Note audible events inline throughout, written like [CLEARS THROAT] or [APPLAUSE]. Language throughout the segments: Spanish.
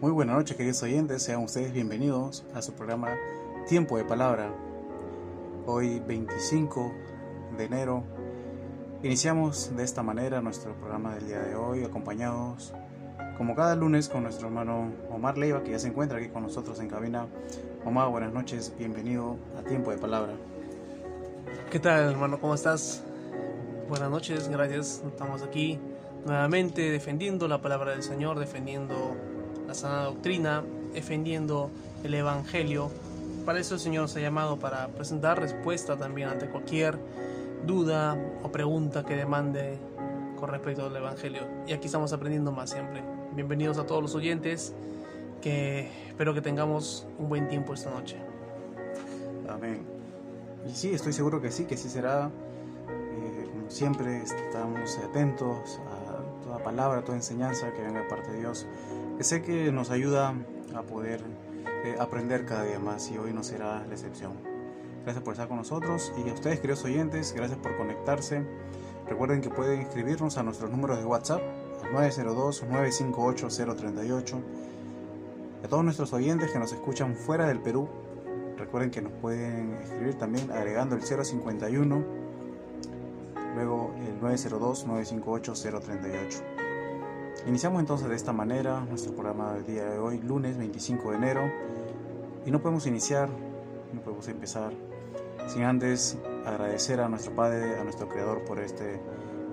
Muy buenas noches queridos oyentes, sean ustedes bienvenidos a su programa Tiempo de Palabra. Hoy 25 de enero iniciamos de esta manera nuestro programa del día de hoy acompañados como cada lunes con nuestro hermano Omar Leiva que ya se encuentra aquí con nosotros en cabina. Omar, buenas noches, bienvenido a Tiempo de Palabra. ¿Qué tal hermano? ¿Cómo estás? Buenas noches, gracias. Estamos aquí nuevamente defendiendo la palabra del Señor, defendiendo la sana doctrina, defendiendo el Evangelio. Para eso el Señor nos ha llamado, para presentar respuesta también ante cualquier duda o pregunta que demande con respecto al Evangelio. Y aquí estamos aprendiendo más siempre. Bienvenidos a todos los oyentes, que espero que tengamos un buen tiempo esta noche. Amén. Y sí, estoy seguro que sí, que sí será. Eh, como siempre, estamos atentos a toda palabra, toda enseñanza que venga de parte de Dios sé que nos ayuda a poder eh, aprender cada día más y hoy no será la excepción. Gracias por estar con nosotros y a ustedes, queridos oyentes, gracias por conectarse. Recuerden que pueden inscribirnos a nuestros números de WhatsApp 902-958-038. A todos nuestros oyentes que nos escuchan fuera del Perú, recuerden que nos pueden escribir también agregando el 051, luego el 902-958-038. Iniciamos entonces de esta manera nuestro programa del día de hoy, lunes 25 de enero, y no podemos iniciar, no podemos empezar sin antes agradecer a nuestro Padre, a nuestro Creador por este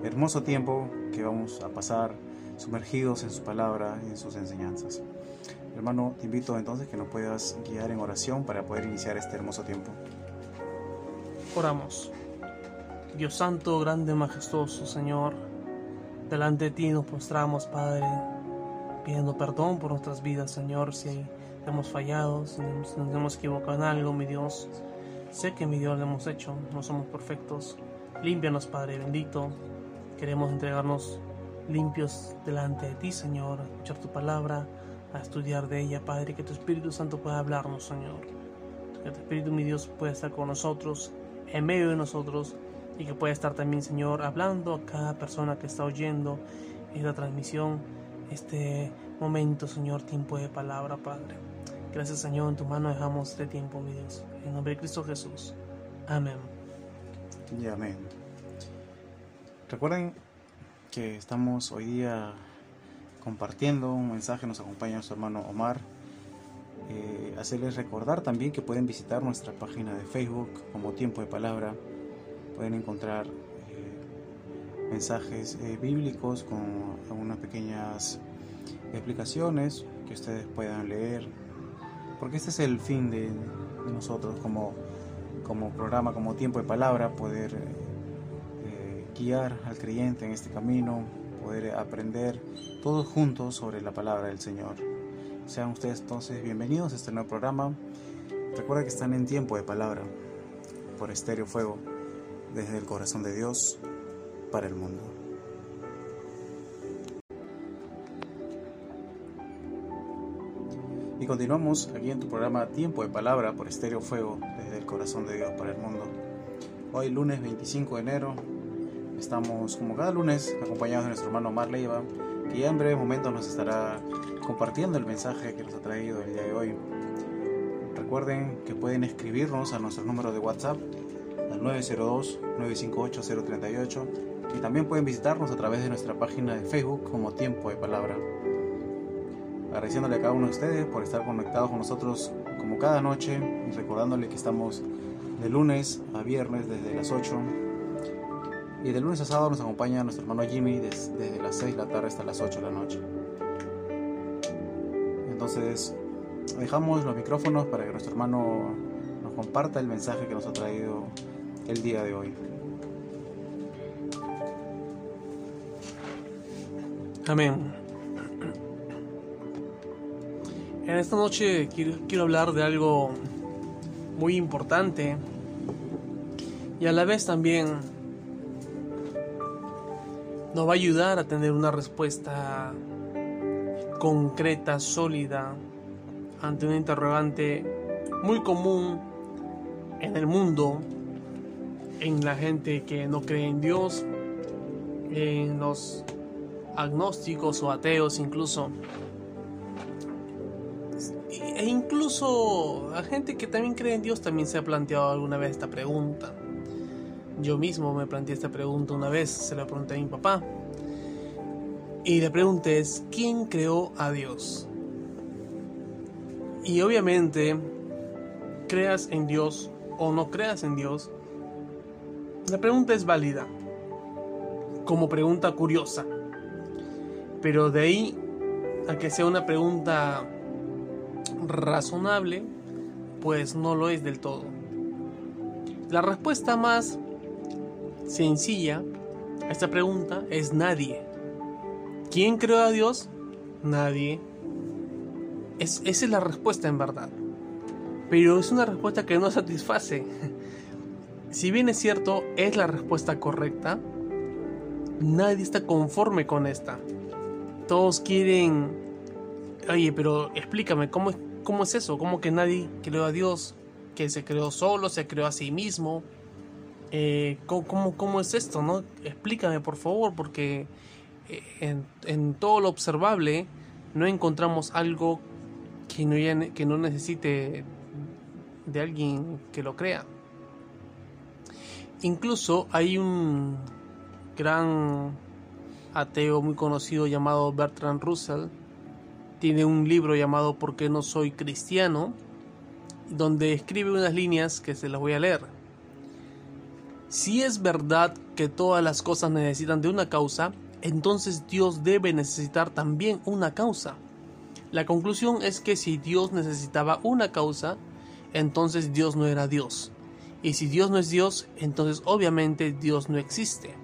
hermoso tiempo que vamos a pasar sumergidos en su palabra y en sus enseñanzas. Hermano, te invito entonces que nos puedas guiar en oración para poder iniciar este hermoso tiempo. Oramos. Dios Santo, grande, majestuoso, Señor, Delante de ti nos postramos, Padre, pidiendo perdón por nuestras vidas, Señor, si hemos fallado, si nos hemos equivocado en algo, mi Dios. Sé que, mi Dios, lo hemos hecho, no somos perfectos. Límpianos, Padre bendito. Queremos entregarnos limpios delante de ti, Señor, a escuchar tu palabra, a estudiar de ella, Padre, que tu Espíritu Santo pueda hablarnos, Señor. Que tu Espíritu, mi Dios, pueda estar con nosotros, en medio de nosotros, y que pueda estar también, Señor, hablando a cada persona que está oyendo esta transmisión, este momento, Señor, tiempo de palabra, Padre. Gracias, Señor, en tu mano dejamos este tiempo, mi Dios. En nombre de Cristo Jesús. Amén. Y amén. Recuerden que estamos hoy día compartiendo un mensaje, nos acompaña nuestro hermano Omar. Eh, hacerles recordar también que pueden visitar nuestra página de Facebook como Tiempo de Palabra pueden encontrar eh, mensajes eh, bíblicos con algunas pequeñas explicaciones que ustedes puedan leer, porque este es el fin de, nosotros como, como programa, como tiempo de palabra, poder eh, guiar al creyente en este camino, poder aprender todos juntos sobre la palabra del Señor. Sean ustedes entonces bienvenidos a este nuevo programa. Recuerda que están en tiempo de palabra por Estéreo Fuego desde el corazón de Dios para el mundo. Y continuamos aquí en tu programa Tiempo de Palabra por Estéreo Fuego desde el corazón de Dios para el mundo. Hoy lunes 25 de enero estamos como cada lunes acompañados de nuestro hermano Mar Leiva que ya en breve momento nos estará compartiendo el mensaje que nos ha traído el día de hoy. Recuerden que pueden escribirnos a nuestro número de WhatsApp 902-958-038 y también pueden visitarnos a través de nuestra página de Facebook como Tiempo de Palabra. Agradeciéndole a cada uno de ustedes por estar conectados con nosotros como cada noche recordándole que estamos de lunes a viernes desde las 8 y de lunes a sábado nos acompaña nuestro hermano Jimmy desde, las 6 de la tarde hasta las 8 de la noche. Entonces, dejamos los micrófonos para que nuestro hermano nos comparta el mensaje que nos ha traído el día de hoy. Amén. En esta noche quiero, hablar de algo muy importante y a la vez también nos va a ayudar a tener una respuesta concreta, sólida, ante un interrogante muy común en el mundo en la gente que no cree en Dios, en los agnósticos o ateos incluso. e incluso a gente que también cree en Dios también se ha planteado alguna vez esta pregunta. Yo mismo me planteé esta pregunta una vez, se la pregunté a mi papá. Y la pregunta es, ¿quién creó a Dios? Y obviamente, creas en Dios o no creas en Dios, la pregunta es válida, como pregunta curiosa. Pero de ahí a que sea una pregunta razonable, pues no lo es del todo. La respuesta más sencilla a esta pregunta es nadie. ¿Quién creó a Dios? Nadie. Es, esa es la respuesta en verdad. Pero es una respuesta que no satisface. Si bien es cierto, es la respuesta correcta, nadie está conforme con esta. Todos quieren... Oye, pero explícame, ¿cómo, cómo es eso? ¿Cómo que nadie creó a Dios? Que se creó solo, se creó a sí mismo. Eh, ¿cómo, cómo, es esto? no? Explícame, por favor, porque en, en todo lo observable no encontramos algo que no, que no necesite de alguien que lo crea. Incluso hay un gran ateo muy conocido llamado Bertrand Russell. Tiene un libro llamado ¿Por qué no soy cristiano? donde escribe unas líneas que se las voy a leer. Si es verdad que todas las cosas necesitan de una causa, entonces Dios debe necesitar también una causa. La conclusión es que si Dios necesitaba una causa, entonces Dios no era Dios. Y si Dios no es Dios, entonces obviamente Dios no existe.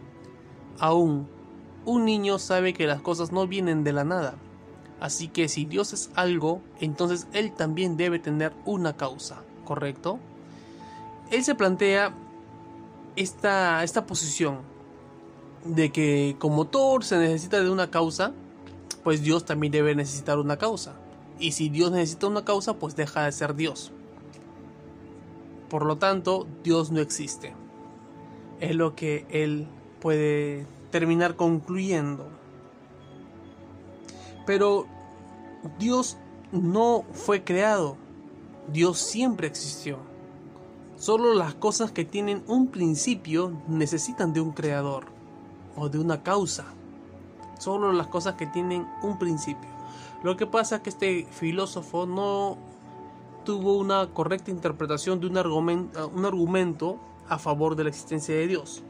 Aún, un niño sabe que las cosas no vienen de la nada. Así que si Dios es algo, entonces Él también debe tener una causa, ¿correcto? Él se plantea esta, esta posición de que como todo se necesita de una causa, pues Dios también debe necesitar una causa. Y si Dios necesita una causa, pues deja de ser Dios. Por lo tanto, Dios no existe. Es lo que él puede terminar concluyendo. Pero Dios no fue creado. Dios siempre existió. Solo las cosas que tienen un principio necesitan de un creador o de una causa. Solo las cosas que tienen un principio. Lo que pasa es que este filósofo no tuvo una correcta interpretación de un argumento, un argumento a favor de la existencia de Dios.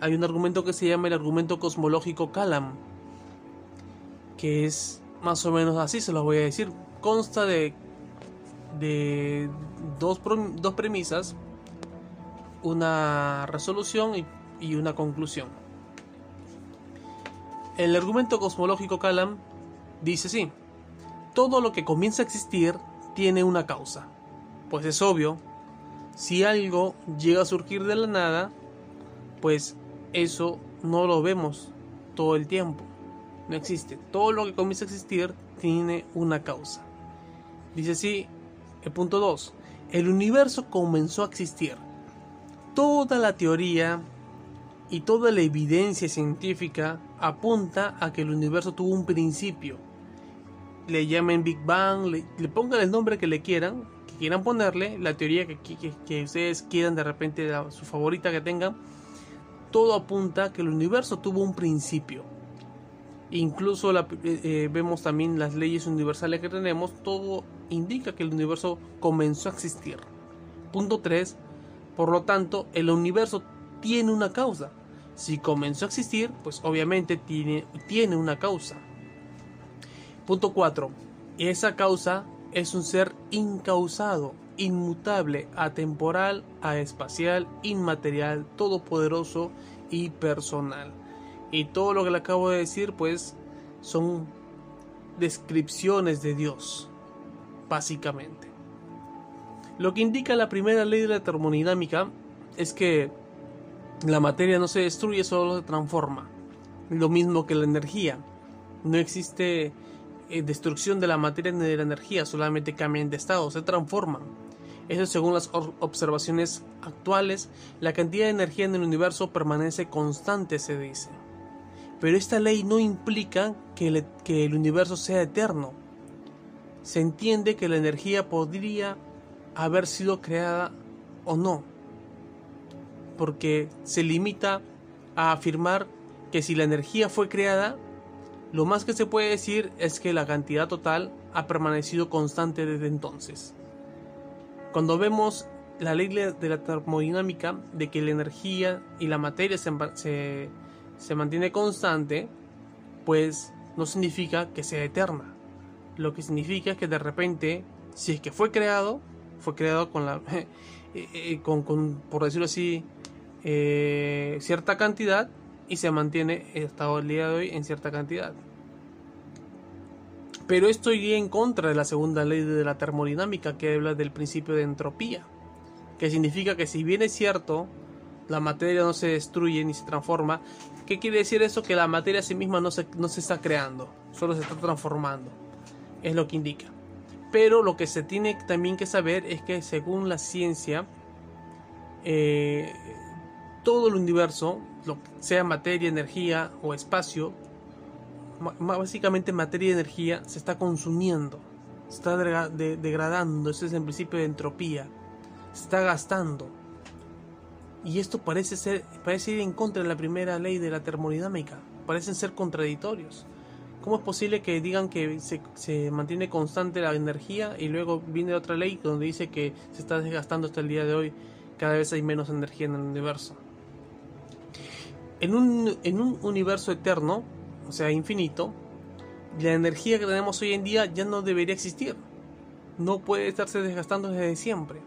Hay un argumento que se llama el argumento cosmológico Kalam, que es más o menos así, se lo voy a decir. Consta de, de dos, dos premisas, una resolución y, y una conclusión. El argumento cosmológico Kalam dice así, todo lo que comienza a existir tiene una causa. Pues es obvio, si algo llega a surgir de la nada, pues eso no lo vemos todo el tiempo. No existe. Todo lo que comienza a existir tiene una causa. Dice así, el punto 2. El universo comenzó a existir. Toda la teoría y toda la evidencia científica apunta a que el universo tuvo un principio le llamen Big Bang, le, pongan el nombre que le quieran, que quieran ponerle, la teoría que, que, ustedes quieran de repente, su favorita que tengan, todo apunta que el universo tuvo un principio. Incluso la, eh, eh, vemos también las leyes universales que tenemos, todo indica que el universo comenzó a existir. Punto 3. Por lo tanto, el universo tiene una causa. Si comenzó a existir, pues obviamente tiene, tiene una causa. Punto 4. Esa causa es un ser incausado, inmutable, atemporal, aespacial, inmaterial, todopoderoso y personal. Y todo lo que le acabo de decir, pues, son descripciones de Dios, básicamente. Lo que indica la primera ley de la termodinámica es que la materia no se destruye, solo se transforma. Lo mismo que la energía. No existe eh, destrucción de la materia ni de la energía, solamente cambian de estado, se transforman. Eso según las observaciones actuales, la cantidad de energía en el universo permanece constante, se dice. Pero esta ley no implica que que el universo sea eterno. se entiende que la energía podría haber sido creada o no, porque se limita a afirmar que si la energía fue creada, lo más que se puede decir es que la cantidad total ha permanecido constante desde entonces. Cuando vemos la ley de la termodinámica de que la energía y la materia se, mantiene constante, pues no significa que sea eterna. Lo que significa es que de repente, si es que fue creado, fue creado con la, [LAUGHS] eh, eh, con, por decirlo así, eh, cierta cantidad y se mantiene hasta el día de hoy en cierta cantidad. Pero esto iría en contra de la segunda ley de la termodinámica que habla del principio de entropía, que significa que si bien es cierto, la materia no se destruye ni se transforma, ¿qué quiere decir eso? Que la materia a sí misma no se, no se está creando, solo se está transformando, es lo que indica. Pero lo que se tiene también que saber es que según la ciencia, eh, todo el universo, sea materia, energía o espacio, básicamente materia y energía se está consumiendo, se está degradando, eso es en principio de entropía, se está gastando. Y esto parece ser parece ir en contra de la primera ley de la termodinámica, parecen ser contradictorios. ¿Cómo es posible que digan que se, mantiene constante la energía y luego viene otra ley donde dice que se está desgastando hasta el día de hoy, cada vez hay menos energía en el universo? En un, en un universo eterno, o sea, infinito, la energía que tenemos hoy en día ya no debería existir. No puede estarse desgastando desde siempre.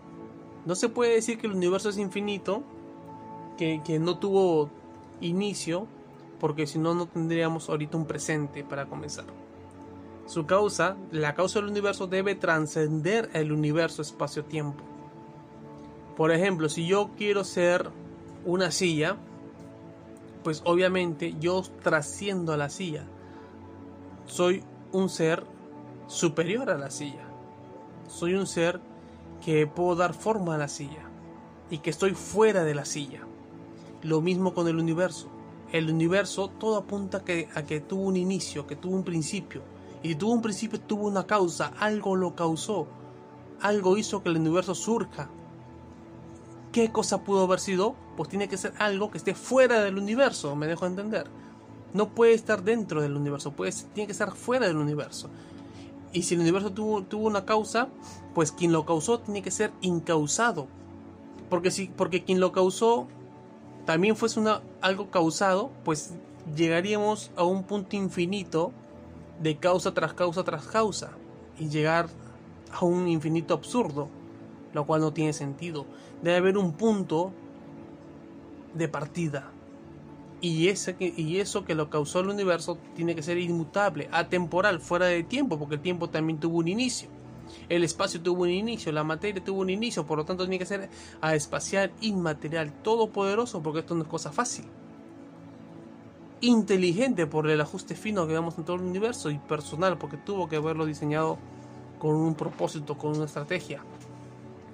No se puede decir que el universo es infinito, que, que no tuvo inicio, porque si no, no tendríamos ahorita un presente para comenzar. Su causa, la causa del universo debe trascender el universo espacio-tiempo. Por ejemplo, si yo quiero ser una silla, pues obviamente yo trasciendo a la silla. Soy un ser superior a la silla. Soy un ser que puedo dar forma a la silla y que estoy fuera de la silla. Lo mismo con el universo. El universo todo apunta que, a que tuvo un inicio, que tuvo un principio. Y tuvo un principio, tuvo una causa, algo lo causó, algo hizo que el universo surja, ¿Qué cosa pudo haber sido? Pues tiene que ser algo que esté fuera del universo, me dejo entender. No puede estar dentro del universo, puede, tiene que estar fuera del universo. Y si el universo tuvo, tuvo una causa, pues quien lo causó tiene que ser incausado. Porque, si, porque quien lo causó también fuese una, algo causado, pues llegaríamos a un punto infinito de causa tras causa tras causa. Y llegar a un infinito absurdo, lo cual no tiene sentido debe haber un punto de partida. Y, ese y eso que lo causó el universo tiene que ser inmutable, atemporal, fuera de tiempo, porque el tiempo también tuvo un inicio. El espacio tuvo un inicio, la materia tuvo un inicio, por lo tanto tiene que ser a espacial, inmaterial, todopoderoso, porque esto no es cosa fácil. Inteligente por el ajuste fino que vemos en todo el universo y personal, porque tuvo que haberlo diseñado con un propósito, con una estrategia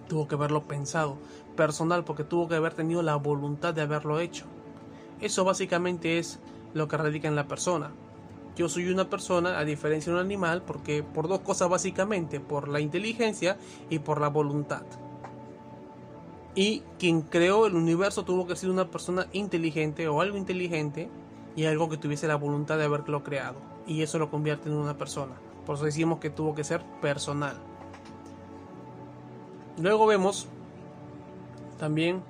tuvo que haberlo pensado, personal porque tuvo que haber tenido la voluntad de haberlo hecho. Eso básicamente es lo que radica en la persona. Yo soy una persona a diferencia de un animal porque por dos cosas básicamente, por la inteligencia y por la voluntad. Y quien creó el universo tuvo que ser una persona inteligente o algo inteligente y algo que tuviese la voluntad de haberlo creado. Y eso lo convierte en una persona. Por eso decimos que tuvo que ser personal. Luego vemos también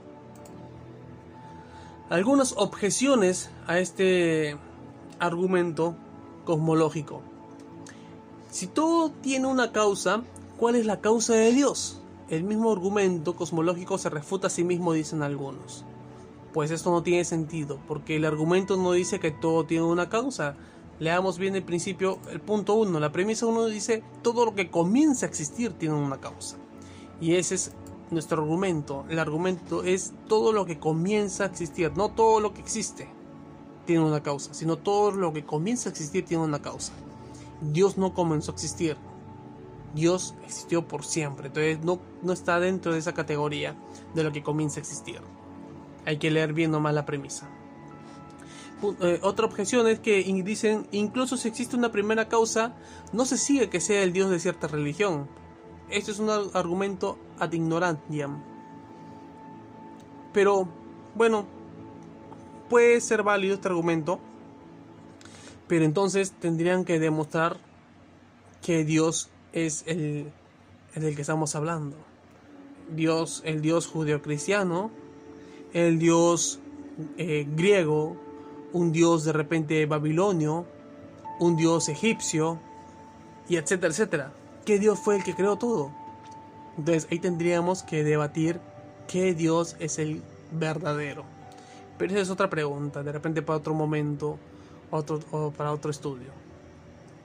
algunas objeciones a este argumento cosmológico. Si todo tiene una causa, ¿cuál es la causa de Dios? El mismo argumento cosmológico se refuta a sí mismo, dicen algunos. Pues esto no tiene sentido, porque el argumento no dice que todo tiene una causa. Leamos bien el principio, el punto 1. La premisa 1 dice, todo lo que comienza a existir tiene una causa. Y ese es nuestro argumento. El argumento es todo lo que comienza a existir, no todo lo que existe tiene una causa, sino todo lo que comienza a existir tiene una causa. Dios no comenzó a existir. Dios existió por siempre. Entonces no, no está dentro de esa categoría de lo que comienza a existir. Hay que leer bien nomás la premisa. eh, otra objeción es que dicen, incluso si existe una primera causa, no se sigue que sea el Dios de cierta religión. Este es un argumento ad ignorantiam. Pero, bueno, puede ser válido este argumento, pero entonces tendrían que demostrar que Dios es el, el del que estamos hablando. Dios, el Dios judeocristiano, el Dios eh, griego, un Dios de repente babilonio, un Dios egipcio, y etcétera, etcétera. ¿Qué Dios fue el que creó todo? Entonces ahí tendríamos que debatir qué Dios es el verdadero. Pero esa es otra pregunta, de repente para otro momento, otro, o para otro estudio.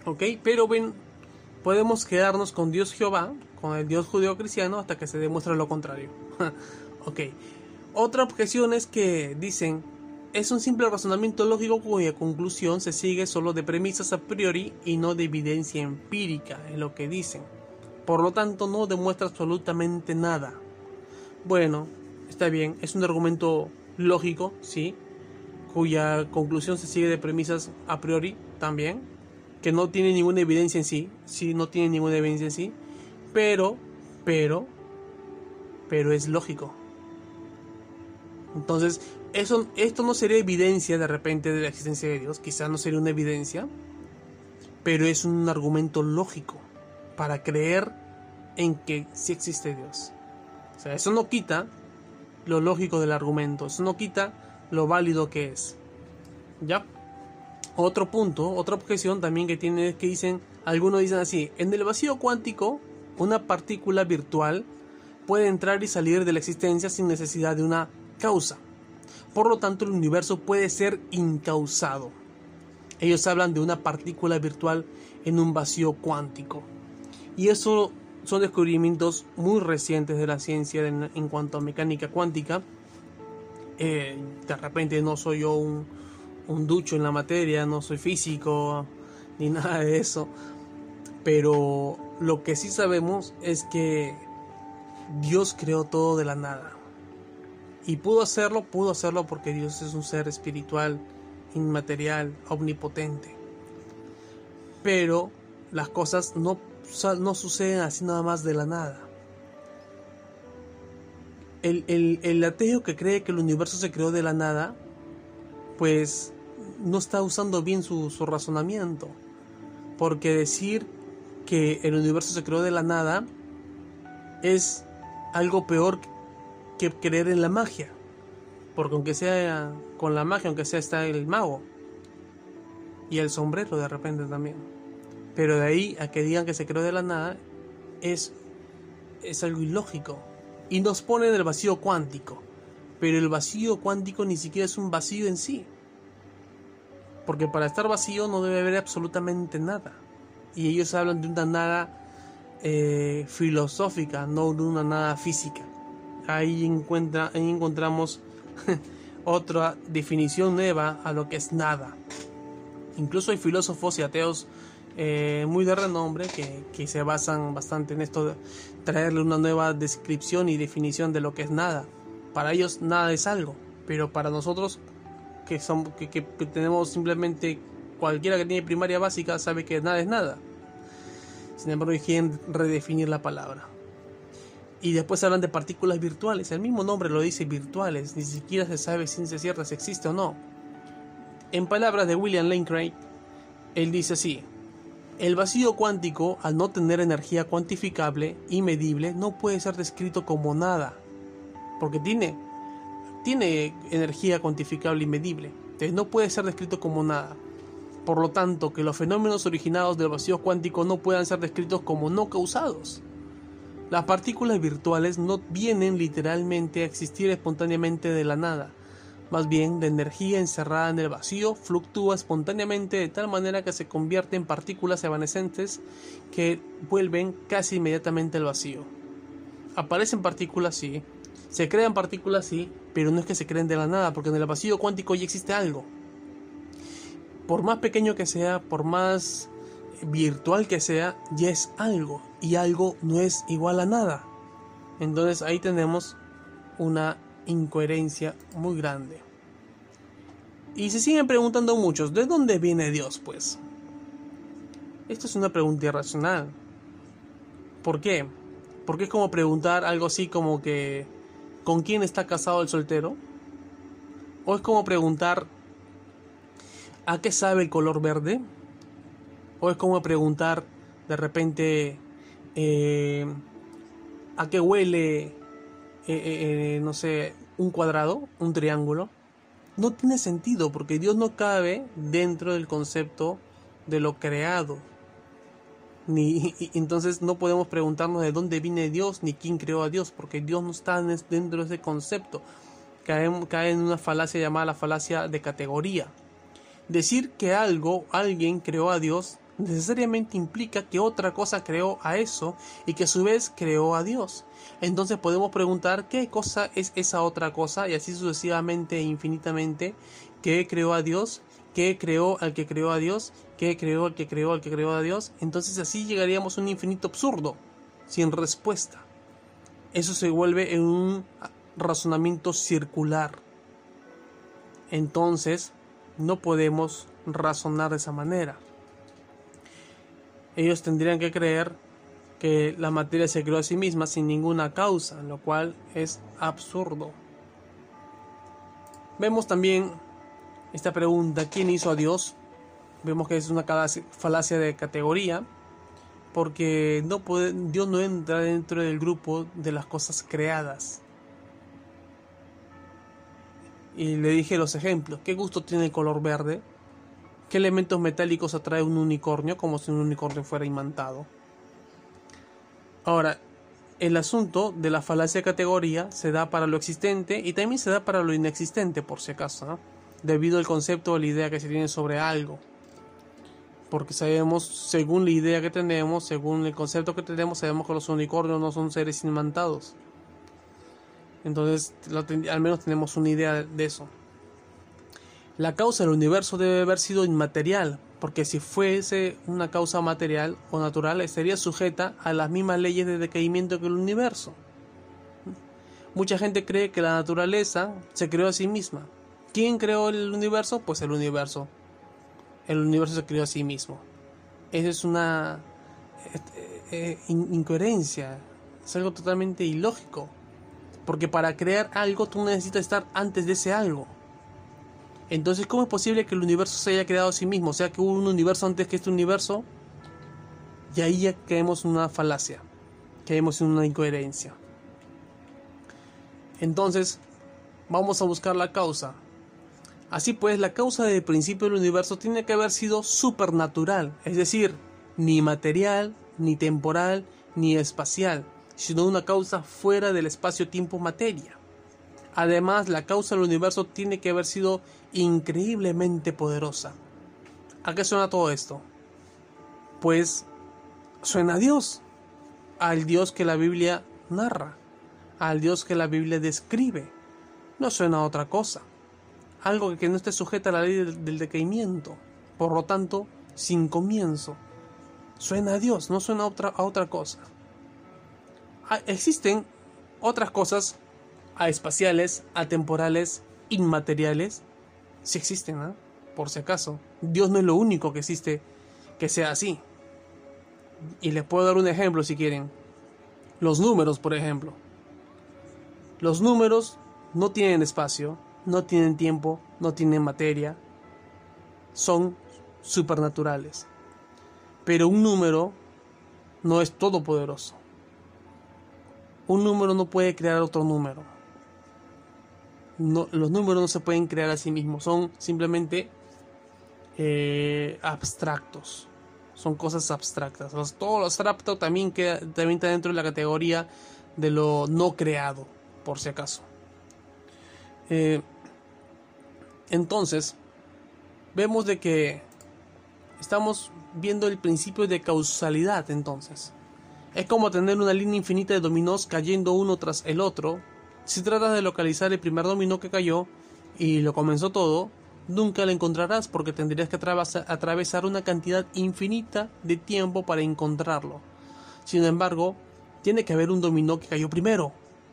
¿Ok? Pero ven, podemos quedarnos con Dios Jehová, con el Dios judío cristiano, hasta que se demuestre lo contrario. [LAUGHS] ok. Otra objeción es que dicen, es un simple razonamiento lógico cuya conclusión se sigue solo de premisas a priori y no de evidencia empírica en lo que dicen. Por lo tanto, no demuestra absolutamente nada. Bueno, está bien, es un argumento lógico, sí, cuya conclusión se sigue de premisas a priori también, que no tiene ninguna evidencia en sí, sí, no tiene ninguna evidencia en sí, pero, pero, pero es lógico. Entonces, eso, esto no sería evidencia de repente de la existencia de Dios, quizás no sería una evidencia, pero es un argumento lógico para creer en que sí existe Dios. O sea, eso no quita lo lógico del argumento, eso no quita lo válido que es. ¿Ya? Otro punto, otra objeción también que tiene es que dicen, algunos dicen así, en el vacío cuántico, una partícula virtual puede entrar y salir de la existencia sin necesidad de una causa. Por lo tanto, el universo puede ser incausado. Ellos hablan de una partícula virtual en un vacío cuántico. Y eso son descubrimientos muy recientes de la ciencia en, cuanto a mecánica cuántica. Eh, de repente no soy yo un, un ducho en la materia, no soy físico ni [LAUGHS] nada de eso. Pero lo que sí sabemos es que Dios creó todo de la nada. Y pudo hacerlo, pudo hacerlo porque Dios es un ser espiritual, inmaterial, omnipotente. Pero las cosas no, no suceden así nada más de la nada. El, el, ateo que cree que el universo se creó de la nada, pues no está usando bien su, su razonamiento. Porque decir que el universo se creó de la nada es algo peor que creer en la magia. Porque aunque sea con la magia, aunque sea está el mago. Y el sombrero de repente también. Pero de ahí a que digan que se creó de la nada es, es algo ilógico. Y nos pone en el vacío cuántico. Pero el vacío cuántico ni siquiera es un vacío en sí. Porque para estar vacío no debe haber absolutamente nada. Y ellos hablan de una nada eh, filosófica, no de una nada física ahí, encontramos [LAUGHS] otra definición nueva a lo que es nada. Incluso hay filósofos y ateos eh, muy de renombre que, se basan bastante en esto traerle una nueva descripción y definición de lo que es nada. Para ellos nada es algo, pero para nosotros que, son, que, tenemos simplemente cualquiera que tiene primaria básica sabe que nada es nada. Sin embargo, hay redefinir la palabra. Y después hablan de partículas virtuales. El mismo nombre lo dice virtuales. Ni siquiera se sabe si ciencia cierta si existe o no. En palabras de William Lane Craig, él dice así. El vacío cuántico, al no tener energía cuantificable y medible, no puede ser descrito como nada. Porque tiene, tiene energía cuantificable y medible. Entonces no puede ser descrito como nada. Por lo tanto, que los fenómenos originados del vacío cuántico no puedan ser descritos como no causados. Las partículas virtuales no vienen literalmente a existir espontáneamente de la nada. Más bien, la energía encerrada en el vacío fluctúa espontáneamente de tal manera que se convierte en partículas evanescentes que vuelven casi inmediatamente al vacío. Aparecen partículas, sí. Se crean partículas, sí, pero no es que se creen de la nada, porque en el vacío cuántico ya existe algo. Por más pequeño que sea, por más virtual que sea, ya es algo y algo no es igual a nada. Entonces ahí tenemos una incoherencia muy grande. Y se siguen preguntando muchos, ¿de dónde viene Dios, pues? Esto es una pregunta irracional. ¿Por qué? Porque es como preguntar algo así como que ¿con quién está casado el soltero? ¿O es como preguntar ¿a qué sabe el color verde? ¿O es como preguntar de repente eh, ¿a qué huele, eh, eh, no sé, un cuadrado, un triángulo? No tiene sentido porque Dios no cabe dentro del concepto de lo creado. Ni, entonces no podemos preguntarnos de dónde viene Dios ni quién creó a Dios, porque Dios no está dentro de ese concepto. Cae, cae en una falacia llamada la falacia de categoría. Decir que algo, alguien creó a Dios, necesariamente implica que otra cosa creó a eso y que a su vez creó a Dios. Entonces podemos preguntar qué cosa es esa otra cosa y así sucesivamente e infinitamente, qué creó a Dios, qué creó al que creó a Dios, qué creó al que creó al que creó a Dios. Entonces así llegaríamos a un infinito absurdo, sin respuesta. Eso se vuelve en un razonamiento circular. Entonces, no podemos razonar de esa manera ellos tendrían que creer que la materia se creó a sí misma sin ninguna causa, lo cual es absurdo. Vemos también esta pregunta, ¿quién hizo a Dios? Vemos que es una falacia de categoría, porque no Dios no entra dentro del grupo de las cosas creadas. Y le dije los ejemplos, ¿qué gusto tiene el color verde? ¿Qué elementos metálicos atrae un unicornio como si un unicornio fuera imantado? Ahora, el asunto de la falacia de categoría se da para lo existente y también se da para lo inexistente, por si acaso, debido al concepto o la idea que se tiene sobre algo. Porque sabemos, según la idea que tenemos, según el concepto que tenemos, sabemos que los unicornios no son seres imantados. Entonces, al menos tenemos una idea de eso. La causa del universo debe haber sido inmaterial, porque si fuese una causa material o natural estaría sujeta a las mismas leyes de decaimiento que el universo. Mucha gente cree que la naturaleza se creó a sí misma. ¿Quién creó el universo? Pues el universo. El universo se creó a sí mismo. Esa es una eh, eh, incoherencia. Es algo totalmente ilógico. Porque para crear algo tú necesitas estar antes de ese algo. Entonces, ¿cómo es posible que el universo se haya creado a sí mismo? O sea, que hubo un universo antes que este universo. Y ahí ya caemos en una falacia. Caemos en una incoherencia. Entonces, vamos a buscar la causa. Así pues, la causa del principio del universo tiene que haber sido supernatural, es decir, ni material, ni temporal, ni espacial, sino una causa fuera del espacio-tiempo-materia. Además, la causa del universo tiene que haber sido increíblemente poderosa. ¿A qué suena todo esto? Pues suena a Dios, al Dios que la Biblia narra, al Dios que la Biblia describe. No suena a otra cosa, algo que no esté sujeta a la ley del decaimiento, por lo tanto, sin comienzo. Suena a Dios, no suena a otra, a otra cosa. Ah, existen otras cosas espaciales, atemporales, inmateriales, si existen, por si acaso. Dios no es lo único que existe que sea así. Y les puedo dar un ejemplo si quieren. Los números, por ejemplo. Los números no tienen espacio, no tienen tiempo, no tienen materia. Son supernaturales. Pero un número no es todopoderoso. Un número no puede crear otro número los números no se pueden crear a sí mismos, son simplemente eh, abstractos, son cosas abstractas. todo lo abstracto también, queda, también está dentro de la categoría de lo no creado, por si acaso. Eh, entonces, vemos de que estamos viendo el principio de causalidad entonces. Es como tener una línea infinita de dominós cayendo uno tras el otro si tratas de localizar el primer dominó que cayó y lo comenzó todo, nunca lo encontrarás porque tendrías que atravesar una cantidad infinita de tiempo para encontrarlo. Sin embargo, tiene que haber un dominó que cayó primero,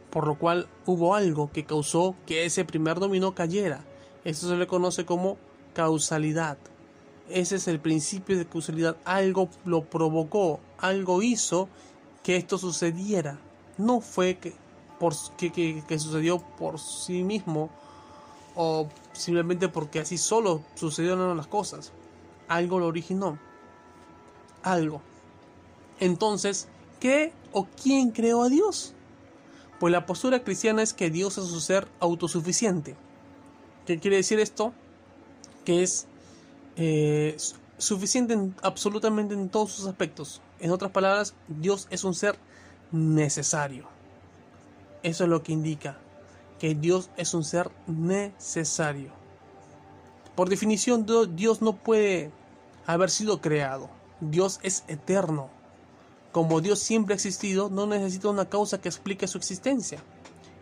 por lo cual hubo algo que causó que ese primer dominó cayera, Eso se le conoce como causalidad. Ese es el principio de causalidad. Algo lo provocó, algo hizo que esto sucediera. No fue que, por, que, sucedió por sí mismo o simplemente porque así solo sucedieron las cosas. Algo lo originó. Algo. Entonces, ¿qué o quién creó a Dios? Pues la postura cristiana es que Dios es un ser autosuficiente. ¿Qué quiere decir esto? Que es eh, suficiente en, absolutamente en todos sus aspectos. En otras palabras, Dios es un ser necesario. Eso es lo que indica que Dios es un ser necesario. Por definición, Dios no puede haber sido creado. Dios es eterno. Como Dios siempre ha existido, no necesita una causa que explique su existencia.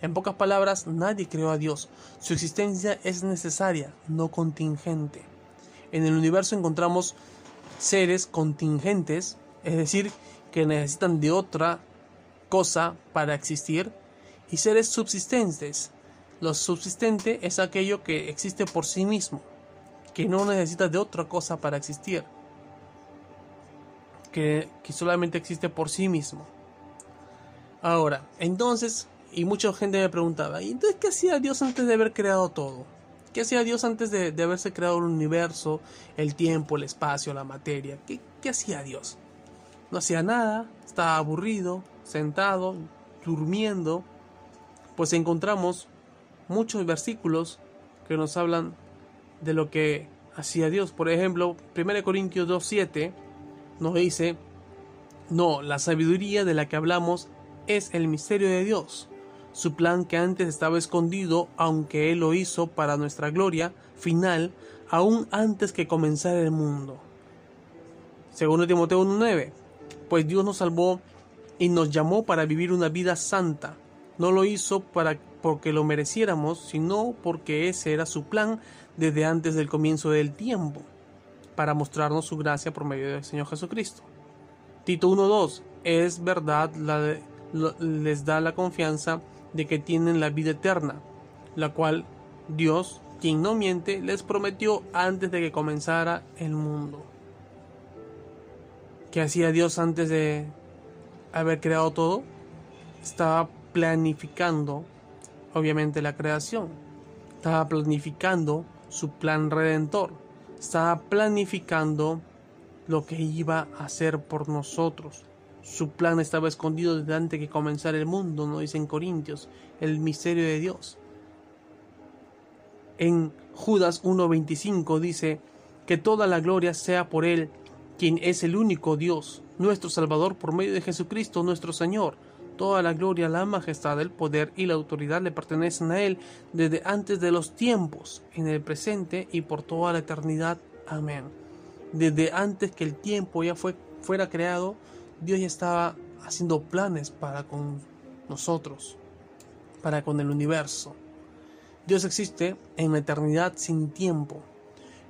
En pocas palabras, nadie creó a Dios. Su existencia es necesaria, no contingente. En el universo encontramos seres contingentes, es decir, que necesitan de otra cosa para existir, y seres subsistentes. Lo subsistente es aquello que existe por sí mismo, que no necesita de otra cosa para existir, que, solamente existe por sí mismo. Ahora, entonces, y mucha gente me preguntaba, ¿y entonces qué hacía Dios antes de haber creado todo? ¿Qué hacía Dios antes de, haberse creado el universo, el tiempo, el espacio, la materia? ¿Qué, ¿Qué hacía Dios? No hacía nada, estaba aburrido, sentado, durmiendo, pues encontramos muchos versículos que nos hablan de lo que hacía Dios. Por ejemplo, 1 Corintios 2.7 nos dice, no, la sabiduría de la que hablamos es el misterio de Dios, su plan que antes estaba escondido, aunque Él lo hizo para nuestra gloria final, aún antes que comenzara el mundo. Segundo Timoteo 1.9, pues Dios nos salvó y nos llamó para vivir una vida santa. No lo hizo para porque lo mereciéramos, sino porque ese era su plan desde antes del comienzo del tiempo, para mostrarnos su gracia por medio del Señor Jesucristo. Tito 1.2 es verdad, les da la confianza de que tienen la vida eterna, la cual Dios, quien no miente, les prometió antes de que comenzara el mundo. ¿Qué hacía Dios antes de haber creado todo? Estaba planificando obviamente la creación. Estaba planificando su plan redentor. Estaba planificando lo que iba a hacer por nosotros. Su plan estaba escondido desde antes que comenzara el mundo, no dicen Corintios, el misterio de Dios. En Judas 1.25 dice que toda la gloria sea por Él, quien es el único Dios, nuestro Salvador por medio de Jesucristo nuestro Señor, Toda la gloria, la majestad, el poder y la autoridad le pertenecen a Él desde antes de los tiempos, en el presente y por toda la eternidad. Amén. Desde antes que el tiempo ya fue, fuera creado, Dios ya estaba haciendo planes para con nosotros, para con el universo. Dios existe en la eternidad sin tiempo.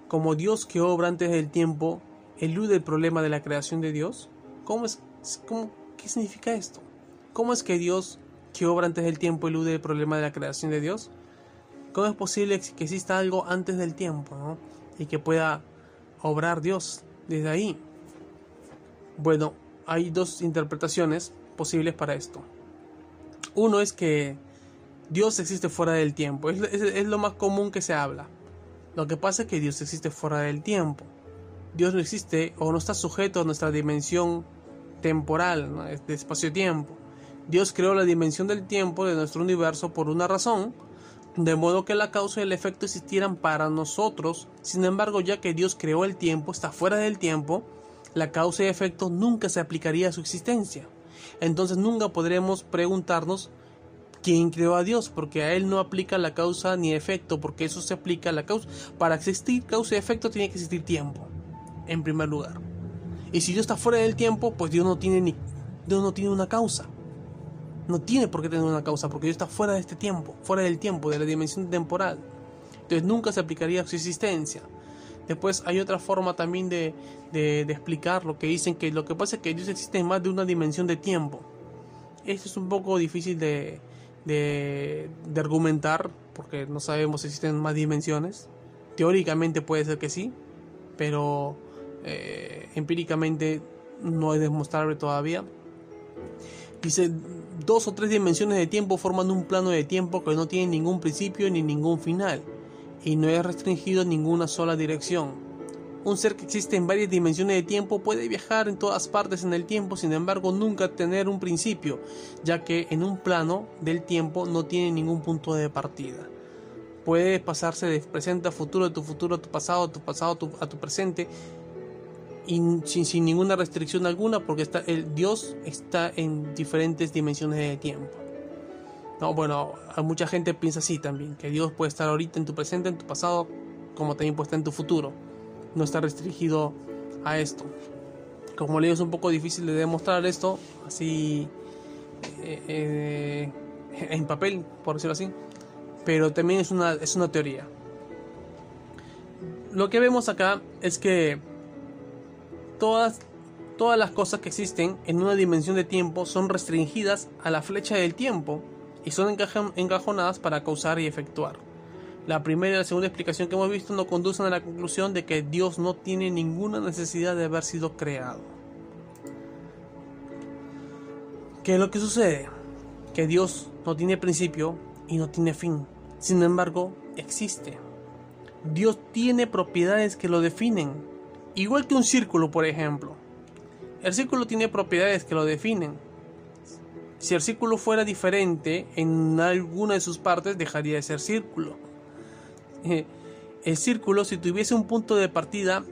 Como Dios que obra antes del tiempo elude el problema de la creación de Dios. ¿Cómo es, cómo, ¿Qué significa esto? ¿Cómo es que Dios, que obra antes del tiempo, elude el problema de la creación de Dios? ¿Cómo es posible que exista algo antes del tiempo y que pueda obrar Dios desde ahí? Bueno, hay dos interpretaciones posibles para esto. Uno es que Dios existe fuera del tiempo, es, lo más común que se habla. Lo que pasa es que Dios existe fuera del tiempo. Dios no existe o no está sujeto a nuestra dimensión temporal, de espacio-tiempo. Dios creó la dimensión del tiempo de nuestro universo por una razón, de modo que la causa y el efecto existieran para nosotros. Sin embargo, ya que Dios creó el tiempo, está fuera del tiempo, la causa y efecto nunca se aplicaría a su existencia. Entonces nunca podremos preguntarnos quién creó a Dios, porque a Él no aplica la causa ni efecto, porque eso se aplica a la causa. Para existir causa y efecto tiene que existir tiempo, en primer lugar. Y si Dios está fuera del tiempo, pues Dios no tiene ni Dios no tiene una causa no tiene por qué tener una causa, porque Dios está fuera de este tiempo, fuera del tiempo, de la dimensión temporal. Entonces nunca se aplicaría su existencia. Después hay otra forma también de, de, explicar lo que dicen que lo que pasa es que Dios existe en más de una dimensión de tiempo. Esto es un poco difícil de, de, de argumentar porque no sabemos si existen más dimensiones. Teóricamente puede ser que sí, pero eh, empíricamente no es demostrable todavía. Dice, dos o tres dimensiones de tiempo forman un plano de tiempo que no tiene ningún principio ni ningún final, y no es restringido en ninguna sola dirección. Un ser que existe en varias dimensiones de tiempo puede viajar en todas partes en el tiempo, sin embargo nunca tener un principio, ya que en un plano del tiempo no tiene ningún punto de partida. Puede pasarse de presente a futuro, de tu futuro a tu pasado, de tu pasado a tu, presente, y sin, ninguna restricción alguna, porque está, el Dios está en diferentes dimensiones de tiempo. No, bueno, mucha gente piensa así también, que Dios puede estar ahorita en tu presente, en tu pasado, como también puede estar en tu futuro no está restringido a esto. Como le digo, es un poco difícil de demostrar esto así eh, eh, en papel, por decirlo así, pero también es una, es una teoría. Lo que vemos acá es que todas, todas las cosas que existen en una dimensión de tiempo son restringidas a la flecha del tiempo y son encajonadas para causar y efectuar. La primera y la segunda explicación que hemos visto nos conducen a la conclusión de que Dios no tiene ninguna necesidad de haber sido creado. ¿Qué es lo que sucede? Que Dios no tiene principio y no tiene fin. Sin embargo, existe. Dios tiene propiedades que lo definen. Igual que un círculo, por ejemplo. El círculo tiene propiedades que lo definen. Si el círculo fuera diferente en alguna de sus partes, dejaría de ser círculo. Eh, el círculo, si tuviese un punto de partida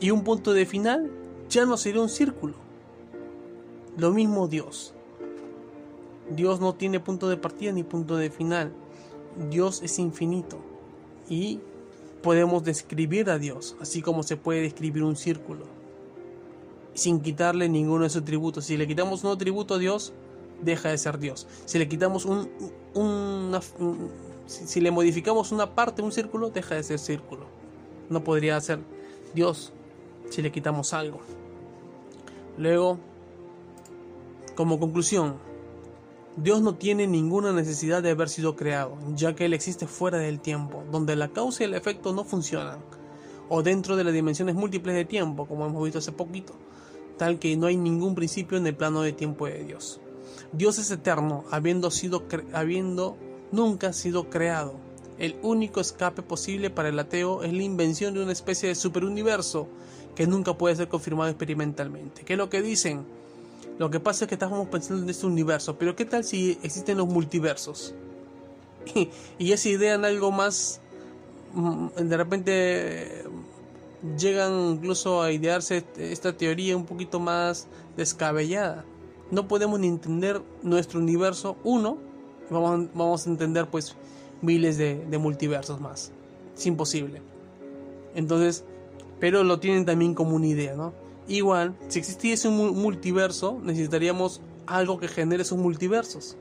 y un punto de final, ya no sería un círculo. Lo mismo Dios. Dios no tiene punto de partida ni punto de final. Dios es infinito. Y podemos describir a Dios, así como se puede describir un círculo, sin quitarle ninguno de sus atributos. Si le quitamos un atributo a Dios, deja de ser Dios. Si le quitamos un, si, le modificamos una parte, un círculo, deja de ser círculo. No podría ser Dios si le quitamos algo. Luego, como conclusión, Dios no tiene ninguna necesidad de haber sido creado, ya que Él existe fuera del tiempo, donde la causa y el efecto no funcionan, o dentro de las dimensiones múltiples de tiempo, como hemos visto hace poquito, tal que no hay ningún principio en el plano de tiempo de Dios. Dios es eterno, habiendo sido habiendo nunca sido creado. El único escape posible para el ateo es la invención de una especie de superuniverso que nunca puede ser confirmado experimentalmente. ¿Qué es lo que dicen? Lo que pasa es que estamos pensando en este universo, pero ¿qué tal si existen los multiversos? [LAUGHS] y esa idea en algo más, mm, de repente llegan incluso a idearse esta teoría un poquito más descabellada. No podemos ni entender nuestro universo, uno, vamos, a entender pues miles de, multiversos más. Es imposible. Entonces, pero lo tienen también como una idea, ¿no? Igual, si existiese un multiverso, necesitaríamos algo que genere esos multiversos.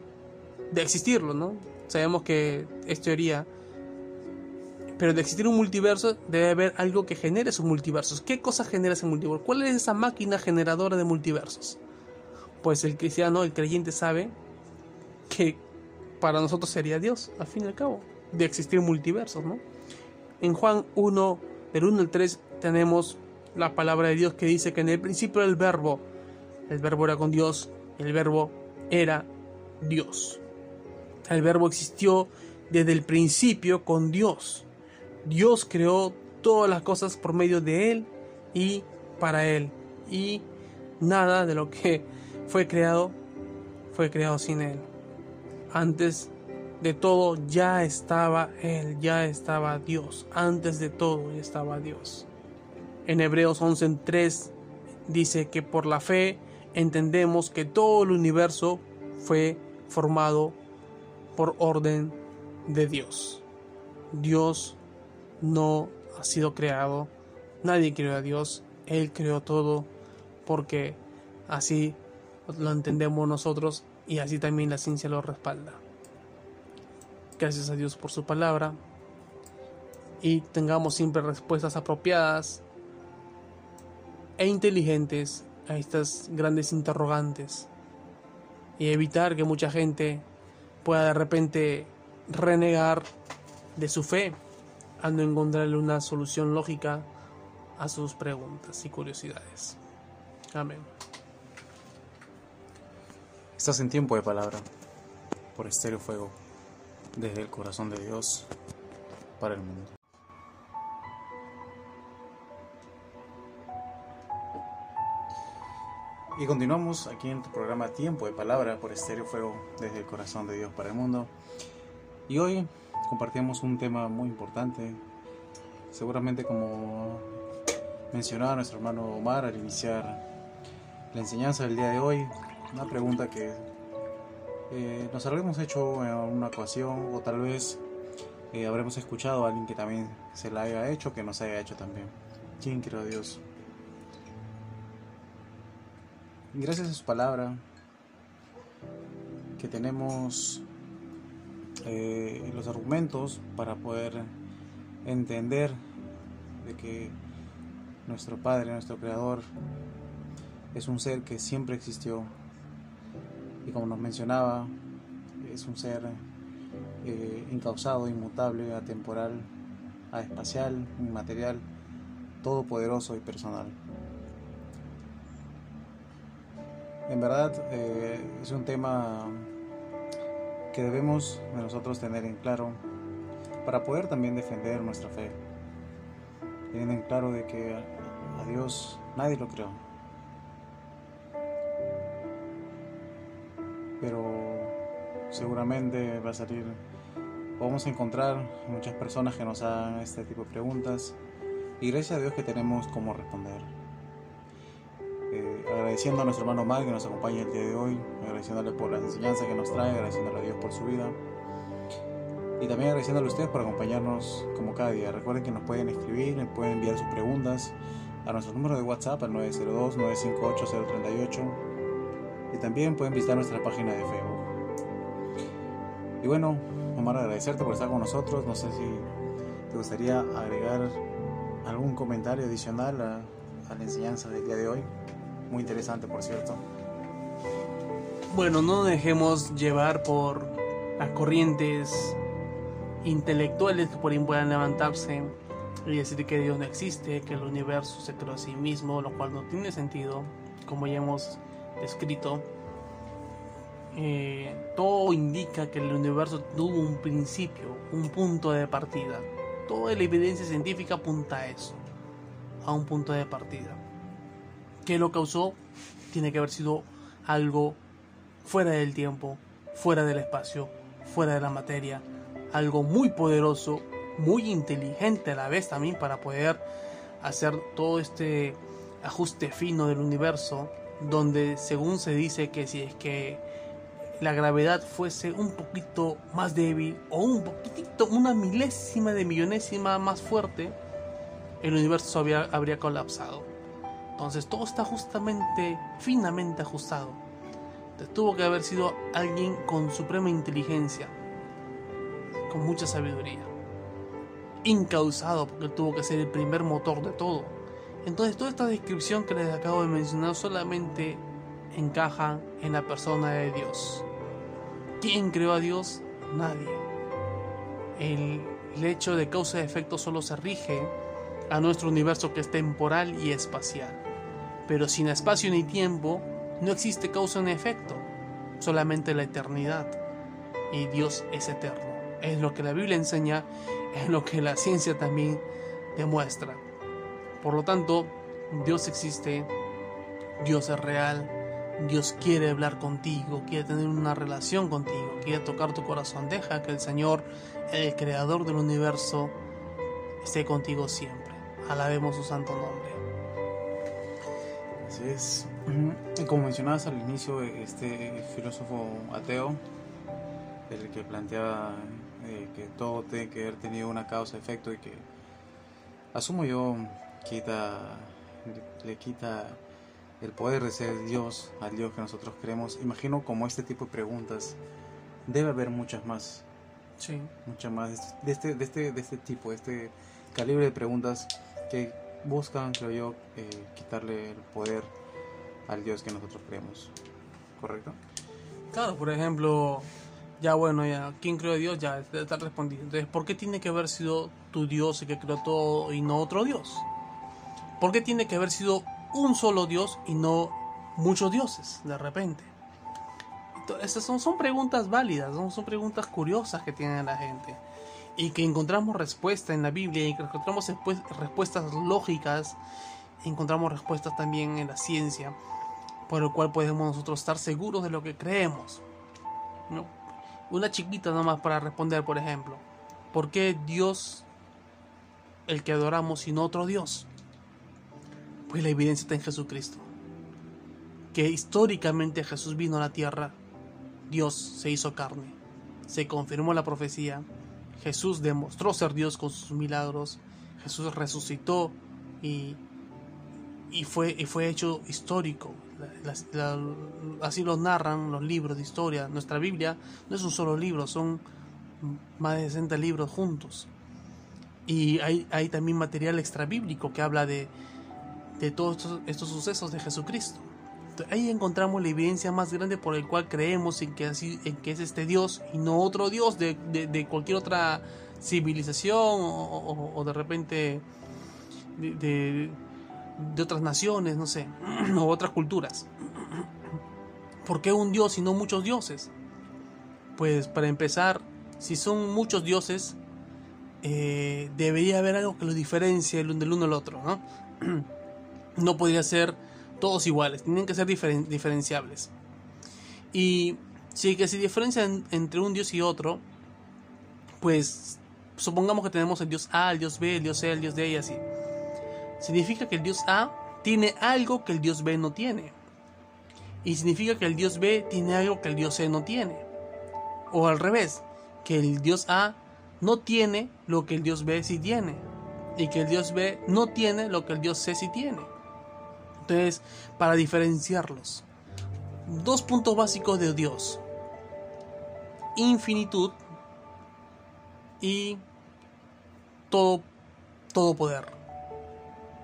De existirlo, ¿no? Sabemos que es teoría. Pero de existir un multiverso debe haber algo que genere esos multiversos. ¿Qué cosa genera ese multiverso? ¿Cuál es esa máquina generadora de multiversos? Pues el cristiano, el creyente sabe que para nosotros sería Dios, al fin y al cabo, de existir multiversos, ¿no? En Juan 1, del 1 al 3, tenemos la palabra de Dios que dice que en el principio del verbo, el verbo era con Dios, el verbo era Dios. El verbo existió desde el principio con Dios. Dios creó todas las cosas por medio de Él y para Él. Y nada de lo que fue creado fue creado sin Él antes de todo ya estaba Él, ya estaba Dios. Antes de todo ya estaba Dios. En Hebreos 11.3 dice que por la fe entendemos que todo el universo fue formado por orden de Dios. Dios no ha sido creado, nadie creó a Dios, Él creó todo porque así lo entendemos nosotros y así también la ciencia lo respalda. Gracias a Dios por su palabra y tengamos siempre respuestas apropiadas e inteligentes a estas grandes interrogantes y evitar que mucha gente pueda de repente renegar de su fe al no encontrarle una solución lógica a sus preguntas y curiosidades. Amén. Estás en tiempo de palabra por Estéreo Fuego desde el corazón de Dios para el mundo. Y continuamos aquí en tu programa Tiempo de Palabra por Estéreo Fuego desde el corazón de Dios para el mundo. Y hoy compartimos un tema muy importante. Seguramente como mencionaba nuestro hermano Omar al iniciar la enseñanza del día de hoy, una pregunta que eh, nos habremos hecho en una ocasión o tal vez eh, habremos escuchado a alguien que también se la haya hecho, que nos haya hecho también. ¿Quién creó a Dios? Gracias a su palabra que tenemos eh, los argumentos para poder entender de que nuestro Padre, nuestro Creador, es un ser que siempre existió y como nos mencionaba, es un ser eh, incausado, inmutable, atemporal, espacial, inmaterial, todopoderoso y personal. En verdad eh, es un tema que debemos nosotros tener en claro para poder también defender nuestra fe, teniendo en claro de que a Dios nadie lo creó. Pero seguramente va a salir, vamos a encontrar muchas personas que nos hagan este tipo de preguntas y gracias a Dios que tenemos cómo responder. Agradeciendo a nuestro hermano Mag que nos acompaña el día de hoy, agradeciéndole por la enseñanza que nos trae, agradeciéndole a Dios por su vida y también agradeciéndole a ustedes por acompañarnos como cada día. Recuerden que nos pueden escribir, pueden enviar sus preguntas a nuestro número de WhatsApp al 902-958-038 y también pueden visitar nuestra página de Facebook. Y bueno, Omar, agradecerte por estar con nosotros. No sé si te gustaría agregar algún comentario adicional a, a la enseñanza del día de hoy. Muy interesante, por cierto. Bueno, no dejemos llevar por las corrientes intelectuales que por ahí puedan levantarse y decir que Dios no existe, que el universo se creó a sí mismo, lo cual no tiene sentido, como ya hemos descrito. Eh, todo indica que el universo tuvo un principio, un punto de partida. Toda la evidencia científica apunta a eso, a un punto de partida. ¿Qué lo causó? Tiene que haber sido algo fuera del tiempo, fuera del espacio, fuera de la materia, algo muy poderoso, muy inteligente a la vez también para poder hacer todo este ajuste fino del universo, donde según se dice que si es que la gravedad fuese un poquito más débil o un poquitito, una milésima de millonésima más fuerte, el universo habría colapsado. Entonces todo está justamente, finamente ajustado. Entonces, tuvo que haber sido alguien con suprema inteligencia, con mucha sabiduría. Incausado, porque tuvo que ser el primer motor de todo. Entonces toda esta descripción que les acabo de mencionar solamente encaja en la persona de Dios. ¿Quién creó a Dios? Nadie. El, el hecho de causa y efecto solo se rige a nuestro universo que es temporal y espacial. Pero sin espacio ni tiempo, no existe causa ni efecto, solamente la eternidad. Y Dios es eterno. Es lo que la Biblia enseña, es lo que la ciencia también demuestra. Por lo tanto, Dios existe, Dios es real, Dios quiere hablar contigo, quiere tener una relación contigo, quiere tocar tu corazón. Deja que el Señor, el creador del universo, esté contigo siempre. Alabemos su santo nombre. Así es. [CLEARS THROAT] Y como mencionabas al inicio, este filósofo ateo, el que planteaba eh, que todo tiene que haber tenido una causa-efecto y que, asumo yo, quita, le, quita el poder de ser Dios al Dios que nosotros creemos. Imagino como este tipo de preguntas debe haber muchas más. Sí. Muchas más de este, de este, de este tipo, de este calibre de preguntas que buscan, creo yo, eh, quitarle el poder al Dios que nosotros creemos. ¿Correcto? Claro, por ejemplo, Ya bueno, ya, ¿quién creó Dios? Ya está respondido. Entonces, ¿por qué tiene que haber sido tu Dios el que creó todo y no otro Dios? ¿Por qué tiene que haber sido un solo Dios y no muchos dioses de repente? Estas son, son preguntas válidas, son, son preguntas curiosas que tiene la gente y que encontramos respuesta en la Biblia y que encontramos respuestas lógicas, encontramos respuestas también en la ciencia, por lo cual podemos nosotros estar seguros de lo que creemos. Una chiquita nomás para responder, por ejemplo, ¿por qué Dios el que adoramos y no otro Dios? Pues la evidencia está en Jesucristo. Que históricamente Jesús vino a la tierra, Dios se hizo carne, se confirmó la profecía, Jesús demostró ser Dios con sus milagros, Jesús resucitó y, y, fue, y fue hecho histórico. así lo narran los libros de historia. Nuestra Biblia no es un solo libro, son más de 60 libros juntos. Y hay, hay también material extrabíblico que habla de, de todos estos, estos sucesos de Jesucristo ahí encontramos la evidencia más grande por el cual creemos en que, así, es este Dios y no otro Dios de, cualquier otra civilización o, de repente de, otras naciones, no sé, [CLEARS THROAT] o otras culturas. [CLEARS THROAT] ¿Por qué un Dios y no muchos dioses? Pues para empezar, si son muchos dioses, eh, debería haber algo que los diferencie del uno al otro, ¿no? [CLEARS THROAT] no podría ser todos iguales, tienen que ser diferenciables. Y si que se diferencian entre un dios y otro, pues supongamos que tenemos el dios A, el dios B, el dios C, el dios D y así. Significa que el dios A tiene algo que el dios B no tiene. Y significa que el dios B tiene algo que el dios C no tiene. O al revés, que el dios A no tiene lo que el dios B sí tiene. Y que el dios B no tiene lo que el dios C sí tiene. Para diferenciarlos, dos puntos básicos de Dios. Infinitud y todo, todo poder.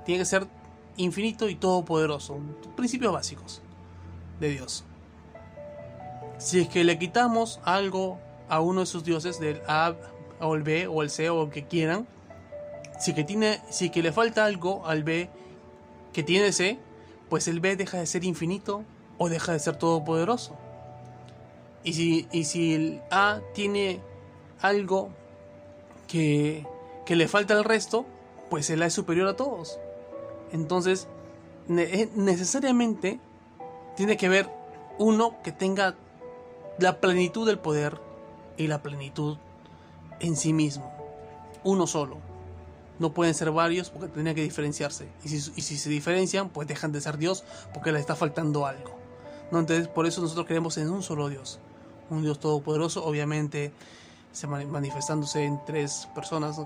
Tiene que ser infinito y todopoderoso. Principios básicos de Dios. Si es que le quitamos algo a uno de sus dioses, del A o el B o el C o el que quieran, si que, tiene, si que le falta algo al B que tiene C, pues el B deja de ser infinito o deja de ser todopoderoso. Y si, y si el A tiene algo que, que le falta al resto, pues el A es superior a todos. Entonces, eh, necesariamente tiene que haber uno que tenga la plenitud del poder y la plenitud en sí mismo. Uno solo no pueden ser varios porque tendrían que diferenciarse. Y si, se diferencian, pues dejan de ser Dios porque les está faltando algo. ¿no? Entonces, por eso nosotros creemos en un solo Dios. Un Dios todopoderoso, obviamente se manifestándose en tres personas.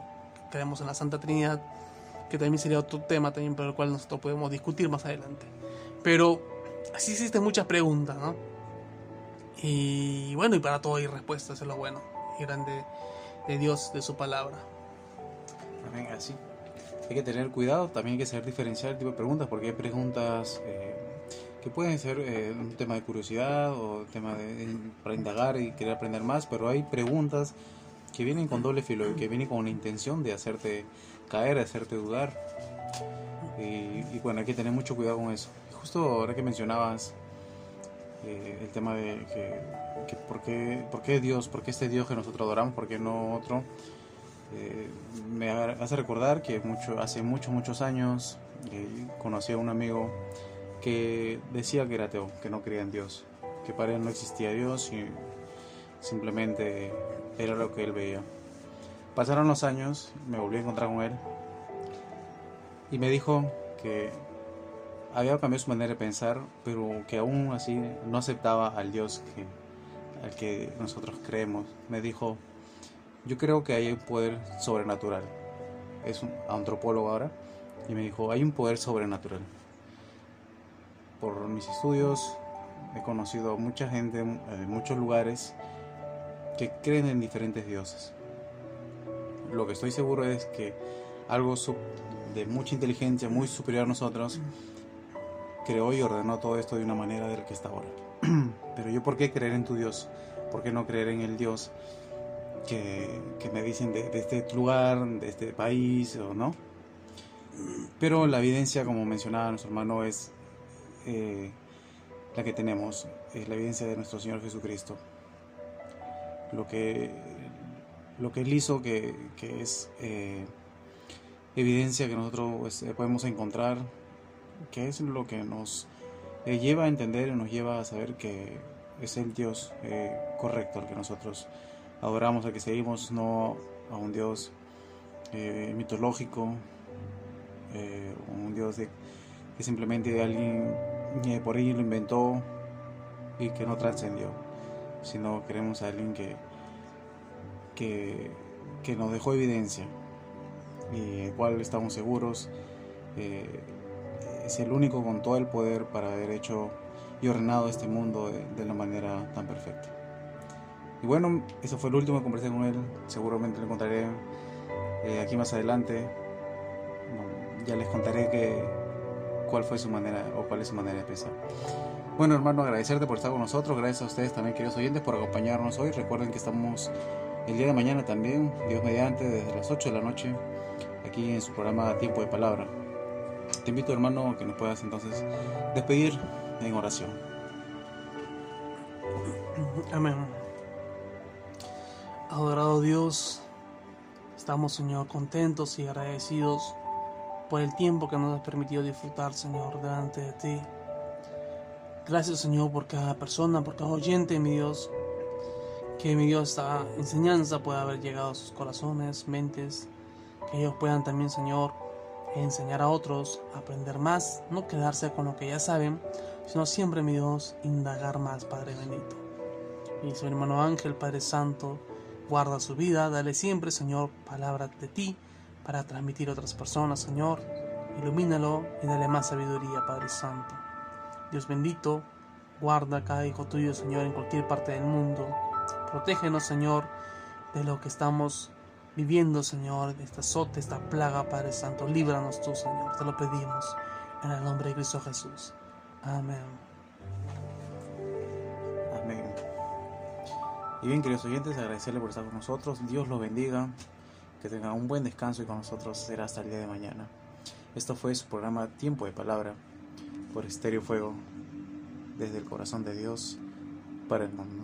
Creemos en la Santa Trinidad, que también sería otro tema también por el cual nosotros podemos discutir más adelante. Pero así existen muchas preguntas, ¿no? Y bueno, y para todo hay respuestas, es lo bueno y grande de Dios, de su palabra también así. Hay que tener cuidado, también hay que saber diferenciar el tipo de preguntas, porque hay preguntas eh, que pueden ser eh, un tema de curiosidad o tema de, para indagar y querer aprender más, pero hay preguntas que vienen con doble filo y que vienen con la intención de hacerte caer, de hacerte dudar. Y, bueno, hay que tener mucho cuidado con eso. Justo ahora que mencionabas eh, el tema de que, por, qué, por qué Dios, por qué este Dios que nosotros adoramos, por qué no otro, eh, me hace recordar que mucho, hace muchos, muchos años eh, conocí a un amigo que decía que era ateo, que no creía en Dios, que para él no existía Dios y simplemente era lo que él veía. Pasaron los años, me volví a encontrar con él y me dijo que había cambiado su manera de pensar, pero que aún así no aceptaba al Dios que, al que nosotros creemos. Me dijo, yo creo que hay un poder sobrenatural. Es un antropólogo ahora y me dijo, hay un poder sobrenatural. Por mis estudios he conocido a mucha gente de muchos lugares que creen en diferentes dioses. Lo que estoy seguro es que algo de mucha inteligencia, muy superior a nosotros, creó y ordenó todo esto de una manera de la que está ahora. [CLEARS THROAT] Pero yo, ¿por qué creer en tu Dios? ¿Por qué no creer en el Dios que, me dicen de, este lugar, de este país o no? Pero la evidencia, como mencionaba nuestro hermano, es eh, la que tenemos, es la evidencia de nuestro Señor Jesucristo. Lo que, lo que Él hizo, que, es eh, evidencia que nosotros pues, podemos encontrar, que es lo que nos eh, lleva a entender y nos lleva a saber que es el Dios eh, correcto al que nosotros adoramos, al que seguimos, no a un Dios eh, mitológico, un Dios que simplemente alguien por ahí lo inventó y que no trascendió, sino queremos a alguien que, que nos dejó evidencia y el cual estamos seguros es el único con todo el poder para haber hecho y ordenado este mundo de, la manera tan perfecta. Y bueno, eso fue el último que conversé con él. Seguramente lo encontraré eh, aquí más adelante. ya les contaré que, cuál fue su manera o cuál es su manera de pensar. Bueno, hermano, agradecerte por estar con nosotros. Gracias a ustedes también, queridos oyentes, por acompañarnos hoy. Recuerden que estamos el día de mañana también, Dios mediante, desde las 8 de la noche, aquí en su programa Tiempo de Palabra. Te invito, hermano, que nos puedas entonces despedir en oración. Amén. Adorado Dios, estamos, Señor, contentos y agradecidos por el tiempo que nos has permitido disfrutar, Señor, delante de ti. Gracias, Señor, por cada persona, por cada oyente, mi Dios, que mi Dios, esta enseñanza pueda haber llegado a sus corazones, mentes, que ellos puedan también, Señor, enseñar a otros, aprender más, no quedarse con lo que ya saben, sino siempre, mi Dios, indagar más, Padre bendito. Y su hermano Ángel, Padre Santo, guarda su vida, dale siempre, Señor, palabra de ti para transmitir a otras personas, Señor. Ilumínalo y dale más sabiduría, Padre Santo. Dios bendito, guarda cada hijo tuyo, Señor, en cualquier parte del mundo. Protégenos, Señor, de lo que estamos viviendo, Señor, esta sota, esta plaga, Padre Santo. Líbranos tú, Señor. Te lo pedimos en el nombre de Cristo Jesús. Amén. Y bien, queridos oyentes, agradecerle por estar con nosotros. Dios los bendiga. Que tengan un buen descanso y con nosotros será hasta el día de mañana. Esto fue su programa Tiempo de Palabra por Estéreo Fuego, desde el corazón de Dios para el mundo.